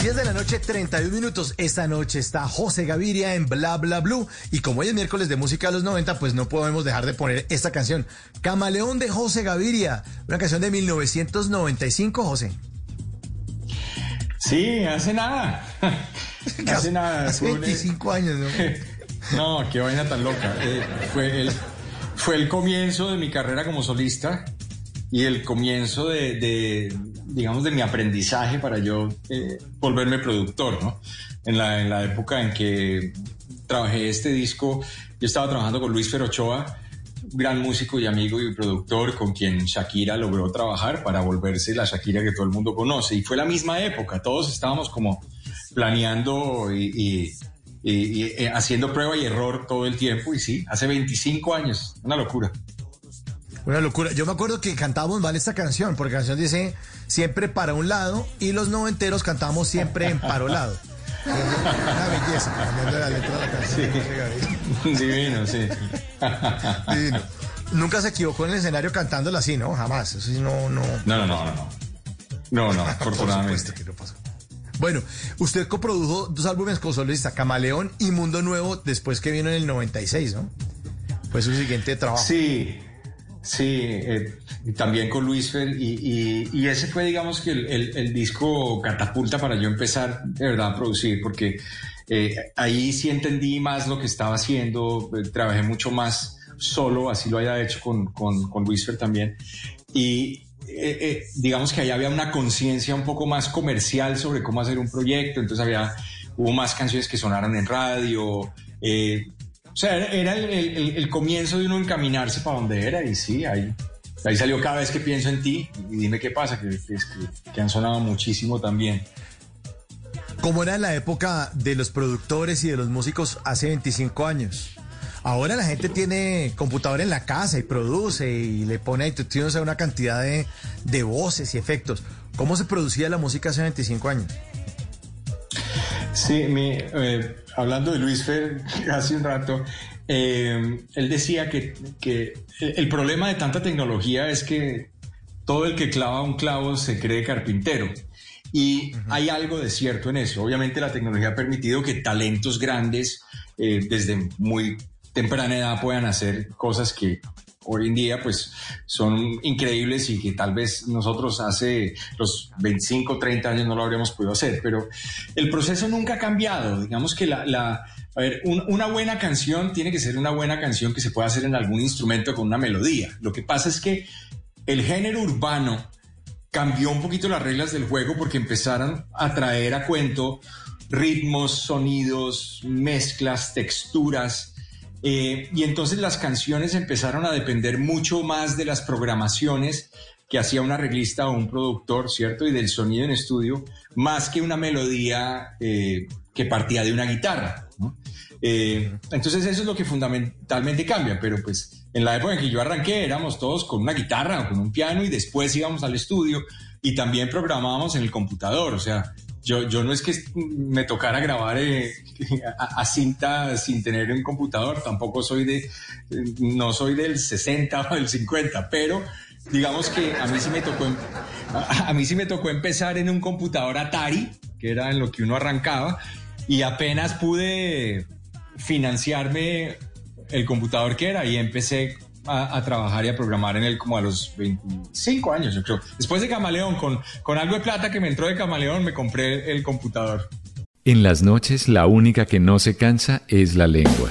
10 de la noche, 31 minutos. Esta noche está José Gaviria en Bla Bla Blue. Y como hoy es miércoles de música de los 90, pues no podemos dejar de poner esta canción. Camaleón de José Gaviria. Una canción de 1995, José. Sí, hace nada. hace nada. Hace Fue un- 25 años, ¿no? No, qué vaina tan loca. Eh, fue, el, fue el comienzo de mi carrera como solista y el comienzo de, de, digamos, de mi aprendizaje para yo eh, volverme productor, ¿no? En la, en la época en que trabajé este disco, yo estaba trabajando con Luis Ferochoa, gran músico y amigo y productor con quien Shakira logró trabajar para volverse la Shakira que todo el mundo conoce. Y fue la misma época, todos estábamos como planeando y, y- y- y, eh, haciendo prueba y error todo el tiempo. Y sí, hace 25 años, una locura. Una locura. Yo me acuerdo que cantábamos mal esta canción, porque la canción dice siempre para un lado y los noventeros cantamos siempre en parolado. Una belleza, cambiando la letra de la canción. Divino, sí. Divino. Nunca se equivocó en el escenario cantándola así, ¿no? Jamás. Eso sí, no, no. No, no, no, no. No, no, Por afortunadamente. supuesto que no pasó. Bueno, usted coprodujo dos álbumes con solista, Camaleón y Mundo Nuevo, después que vino en el 96, ¿no? Fue su siguiente trabajo. Sí, sí, eh, también con Luis Fer, y, ese fue, digamos, que el, el- el disco catapulta para yo empezar de verdad a producir, porque eh, ahí sí entendí más lo que estaba haciendo, eh, trabajé mucho más solo, así lo haya hecho con, con, Luis también, y eh, digamos que ahí había una conciencia un poco más comercial sobre cómo hacer un proyecto, entonces había, hubo más canciones que sonaron en radio, sea, era, el, el- comienzo de uno encaminarse para donde era y sí, ahí, ahí salió cada vez que pienso en ti y dime qué pasa, que, que, que- han sonado muchísimo también. ¿Cómo era la época de los productores y de los músicos hace 25 años? Ahora la gente tiene computador en la casa y produce y le pone a una cantidad de, de voces y efectos. ¿Cómo se producía la música hace 25 años? Sí, mi, eh, hablando de Luis Fer hace un rato, eh, él decía que, que el problema de tanta tecnología es que todo el que clava un clavo se cree carpintero. Y hay algo de cierto en eso. Obviamente la tecnología ha permitido que talentos grandes eh, desde muy temprana edad puedan hacer cosas que hoy en día pues son increíbles y que tal vez nosotros hace los 25, 30 años no lo habríamos podido hacer. Pero el proceso nunca ha cambiado. Digamos que la... a ver, un- una buena canción tiene que ser una buena canción que se pueda hacer en algún instrumento con una melodía. Lo que pasa es que el género urbano cambió un poquito las reglas del juego porque empezaron a traer a cuento ritmos, sonidos, mezclas, texturas. Eh, y entonces las canciones empezaron a depender mucho más de las programaciones que hacía un arreglista o un productor, ¿cierto? Y del sonido en estudio, más que una melodía eh, que partía de una guitarra. Eh, entonces eso es lo que fundamentalmente cambia, pero pues en la época en que yo arranqué éramos todos con una guitarra o con un piano y después íbamos al estudio y también programábamos en el computador, o sea, yo, yo no es que me tocara grabar eh, a, cinta sin tener un computador, tampoco soy de, no soy del 60 o del 50, pero digamos que a mí sí me tocó, em- a mí sí me tocó empezar en un computador Atari, que era en lo que uno arrancaba, y apenas pude financiarme el computador que era y empecé a, trabajar y a programar en él como a los 25 años, yo creo. Después de Camaleón, con, con algo de plata que me entró de Camaleón, me compré el computador. En las noches la única que no se cansa es la lengua.